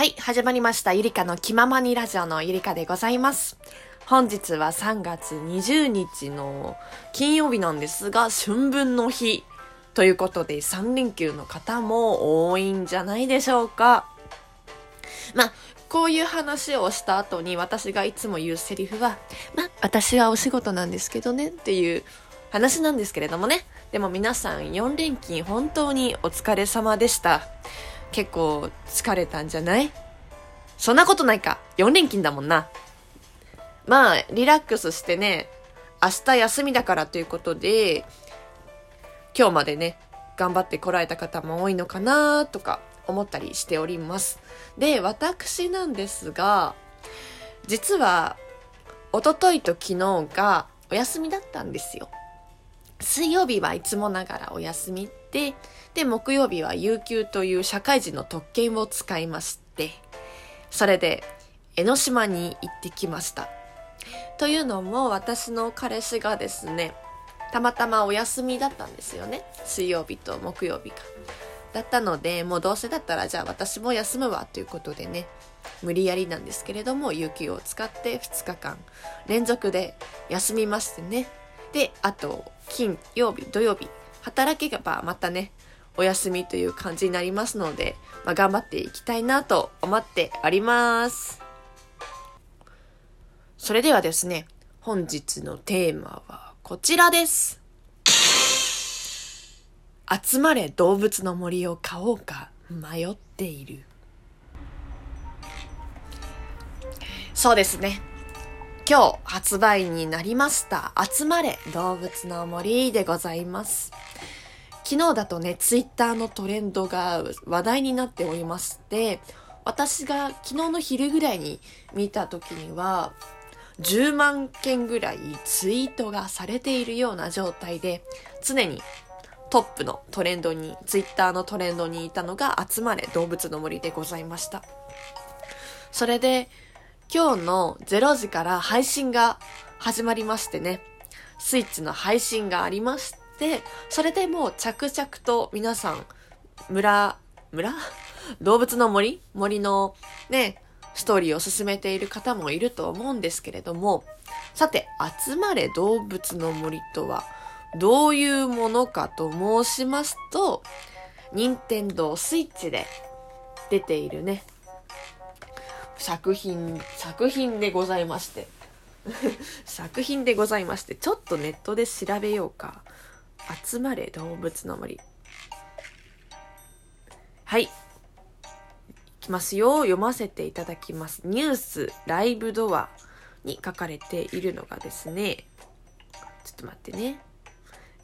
はい、始まりました。ゆりかの気ままにラジオのゆりかでございます。本日は3月20日の金曜日なんですが、春分の日ということで3連休の方も多いんじゃないでしょうか。まあ、こういう話をした後に私がいつも言うセリフは、まあ、私はお仕事なんですけどねっていう話なんですけれどもね。でも皆さん4連勤本当にお疲れ様でした。結構疲れたんじゃない？そんなことないか。4連勤だもんな。まあ、リラックスしてね、明日休みだからということで、今日までね、頑張ってこられた方も多いのかなとか思ったりしております。で、私なんですが、実は、おとといと昨日がお休みだったんですよ。水曜日はいつもながらお休みで、木曜日は有給という社会人の特権を使いまして、それで江ノ島に行ってきました。というのも私の彼氏がですね、たまたまお休みだったんですよね。水曜日と木曜日が。だったので、もうどうせだったらじゃあ私も休むわということでね、無理やりなんですけれども、有給を使って2日間連続で休みましてね。で、あと、金曜日、土曜日、働けばまたね、お休みという感じになりますので、まあ、頑張っていきたいなと思っております。それではですね、本日のテーマはこちらです。集まれ動物の森を買おうか迷っている。そうですね。今日発売になりました。集まれ動物の森でございます。昨日だとね、ツイッターのトレンドが話題になっておりまして、私が昨日の昼ぐらいに見た時には、10万件ぐらいツイートがされているような状態で、常にトップのトレンドに、ツイッターのトレンドにいたのが集まれ動物の森でございました。それで、今日の0時から配信が始まりましてね、スイッチの配信がありまして、それでもう着々と皆さん、村、村？動物の森？森のね、ストーリーを進めている方もいると思うんですけれども、さて、集まれ動物の森とは、どういうものかと申しますと、任天堂スイッチで出ているね、作品、作品でございまして。作品でございまして、ちょっとネットで調べようか。集まれ動物の森。はい。いきますよ。読ませていただきます。ニュースライブドアに書かれているのがですね、ちょっと待ってね。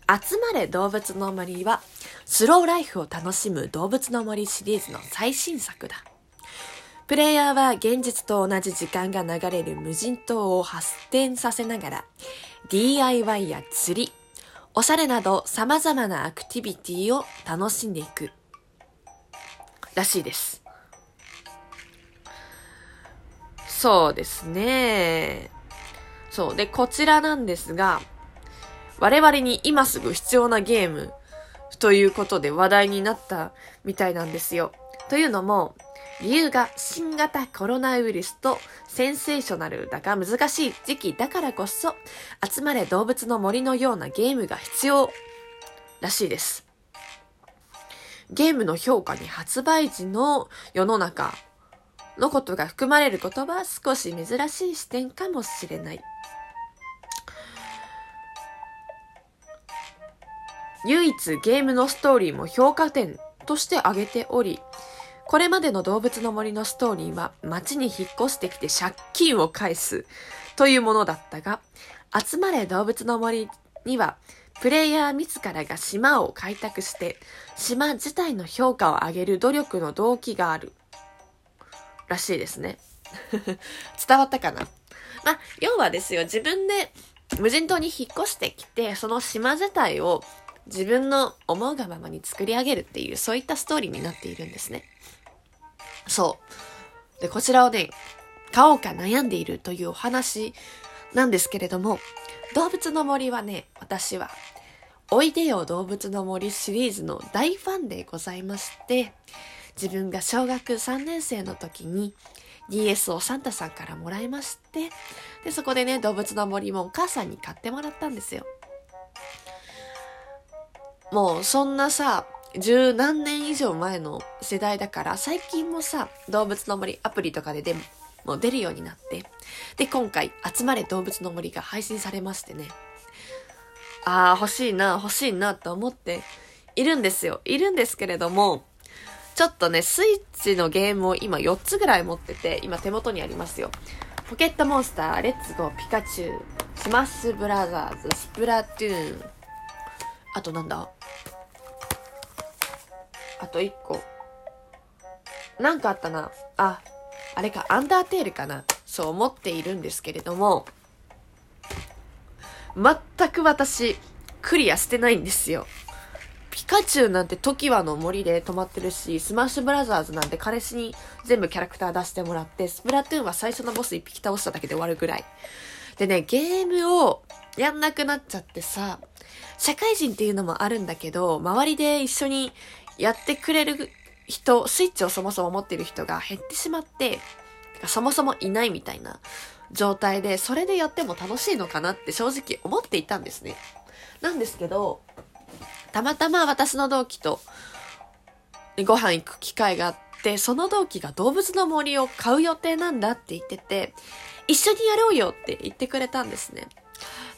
集まれ動物の森は、スローライフを楽しむ動物の森シリーズの最新作だ。プレイヤーは現実と同じ時間が流れる無人島を発展させながら、DIY や釣り、おしゃれなど様々なアクティビティを楽しんでいく。らしいです。そうですね。そう。で、こちらなんですが、我々に今すぐ必要なゲームということで話題になったみたいなんですよ。というのも、理由が新型コロナウイルスとセンセーショナルだが難しい時期だからこそ、集まれ動物の森のようなゲームが必要らしいです。ゲームの評価に発売時の世の中のことが含まれることは少し珍しい視点かもしれない。唯一ゲームのストーリーも評価点として挙げており、これまでの動物の森のストーリーは街に引っ越してきて借金を返すというものだったが、集まれ動物の森にはプレイヤー自らが島を開拓して島自体の評価を上げる努力の動機があるらしいですね。伝わったかな？ま、要はですよ、自分で無人島に引っ越してきて、その島自体を自分の思うがままに作り上げるっていう、そういったストーリーになっているんですね。そう。で、こちらをね、買おうか悩んでいるというお話なんですけれども、動物の森はね、私は、おいでよ動物の森シリーズの大ファンでございまして、自分が小学3年生の時に DS をサンタさんからもらいまして、で、そこでね、動物の森もお母さんに買ってもらったんですよ。もうそんなさ、十何年以上前の世代だから、最近もさ、動物の森アプリとかででも、もう出るようになって、で、今回、集まれ動物の森が配信されましてね、ああ、欲しいな、欲しいな、と思っているんですよ。いるんですけれども、ちょっとね、スイッチのゲームを今4つぐらい持ってて、今手元にありますよ。ポケットモンスター、レッツゴー、ピカチュウ、スマッシュブラザーズ、スプラトゥーン、あとなんだ？あと1個。なんかあったな。あ、あれか、アンダーテールかな。そう思っているんですけれども、全く私、クリアしてないんですよ。ピカチュウなんてトキワの森で止まってるし、スマッシュブラザーズなんて彼氏に全部キャラクター出してもらって、スプラトゥーンは最初のボス1匹倒しただけで終わるぐらい。でね、ゲームをやんなくなっちゃってさ、社会人っていうのもあるんだけど、周りで一緒にやってくれる人、スイッチをそもそも持ってる人が減ってしまって、そもそもいないみたいな状態で、それでやっても楽しいのかなって正直思っていたんですね。なんですけど、たまたま私の同期とご飯行く機会があって、その同期が動物の森を買う予定なんだって言ってて、一緒にやろうよって言ってくれたんですね。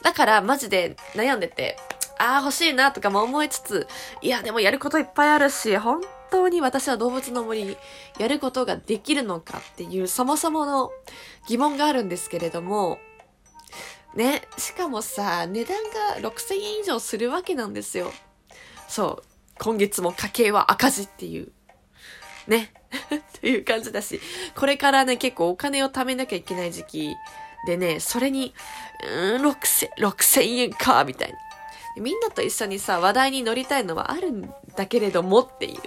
だからマジで悩んでて、ああ欲しいなとかも思いつつ、いやでもやることいっぱいあるし、本当に私は動物の森やることができるのかっていうそもそもの疑問があるんですけれども、ね、しかもさ、値段が6000円以上するわけなんですよ。そう、今月も家計は赤字っていう、ね、っていう感じだし、これからね、結構お金を貯めなきゃいけない時期でね、それに、うん、6000、6000円か、みたいな。みんなと一緒にさ、話題に乗りたいのはあるんだけれどもっていう、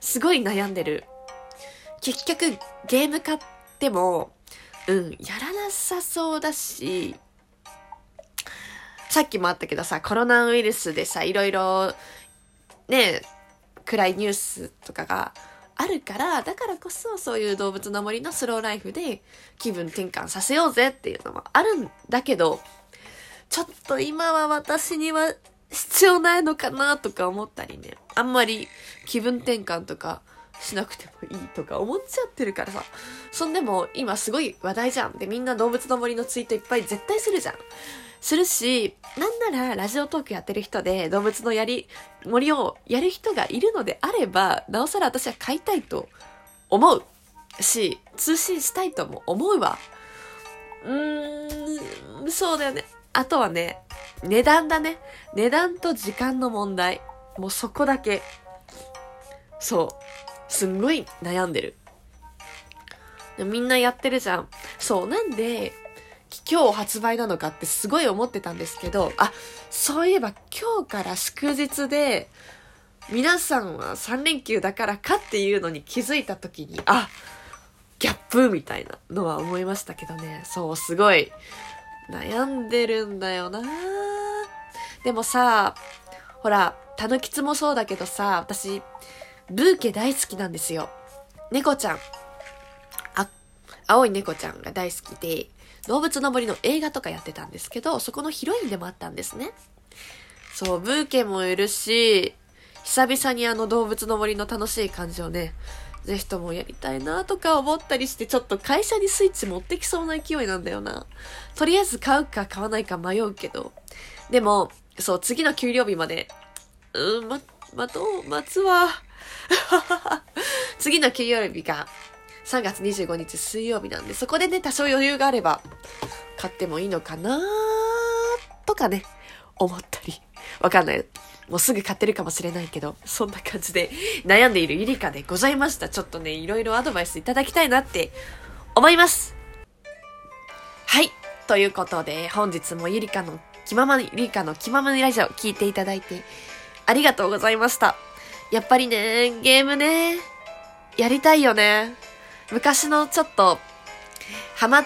すごい悩んでる。結局、ゲーム買っても、うん、やらなさそうだし、さっきもあったけどさ、コロナウイルスでさ、いろいろね、暗いニュースとかがあるから、だからこそそういう動物の森のスローライフで気分転換させようぜっていうのもあるんだけど、ちょっと今は私には必要ないのかなとか思ったりね、あんまり気分転換とかしなくてもいいとか思っちゃってるからさ。そんでも今すごい話題じゃん。で、みんな動物の森のツイートいっぱい絶対するじゃん。するし、なんならラジオトークやってる人で動物のやり、森をやる人がいるのであれば、なおさら私は買いたいと思うし、通信したいとも思うわ。うーん、そうだよね。あとはね、値段だね。値段と時間の問題。もうそこだけ。そう。すんごい悩んでる。みんなやってるじゃん。そう。なんで、今日発売なのかってすごい思ってたんですけど、あ、そういえば今日から祝日で、皆さんは3連休だからかっていうのに気づいた時に、あ、ギャップみたいなのは思いましたけどね。そう、すごい悩んでるんだよなでもさ、ほら、たぬきつもそうだけどさ、私、ブーケ大好きなんですよ。猫ちゃん。あ、青い猫ちゃんが大好きで、動物の森の映画とかやってたんですけど、そこのヒロインでもあったんですね。そう、ブーケもいるし、久々にあの動物の森の楽しい感じをね、ぜひともやりたいなとか思ったりして、ちょっと会社にスイッチ持ってきそうな勢いなんだよな。とりあえず買うか買わないか迷うけど。でも、そう、次の給料日まで、うん、ま、待とう、待つわ。次の給料日が3月25日水曜日なんで、そこでね、多少余裕があれば、買ってもいいのかなとかね、思ったり。わかんない。もうすぐ買ってるかもしれないけど、そんな感じで悩んでいるゆりかでございました。ちょっとね、いろいろアドバイスいただきたいなって思います。はい。ということで、本日もゆりかの気ままに、ゆりかの気ままにラジオ聞いていただいてありがとうございました。やっぱりね、ゲームね、やりたいよね。昔のちょっと、ハマっ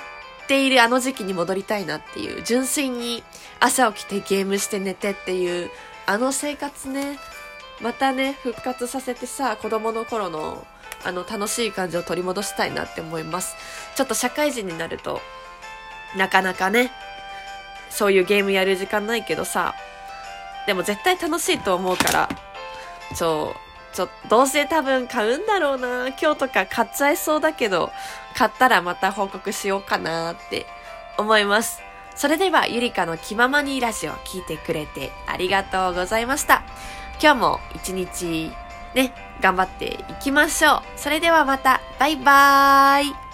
ているあの時期に戻りたいなっていう、純粋に朝起きてゲームして寝てっていう、あの生活ね、またね、復活させてさ、子供の頃のあの、楽しい感じを取り戻したいなって思います。ちょっと社会人になると、なかなかね、そういうゲームやる時間ないけどさ、でも絶対楽しいと思うから、ちょ、ちょ、どうせ多分買うんだろうな。今日とか買っちゃいそうだけど、買ったらまた報告しようかなって思います。それでは、ゆりかの気ままにラジオ聞いてくれてありがとうございました。今日も一日ね、頑張っていきましょう。それではまた、バイバーイ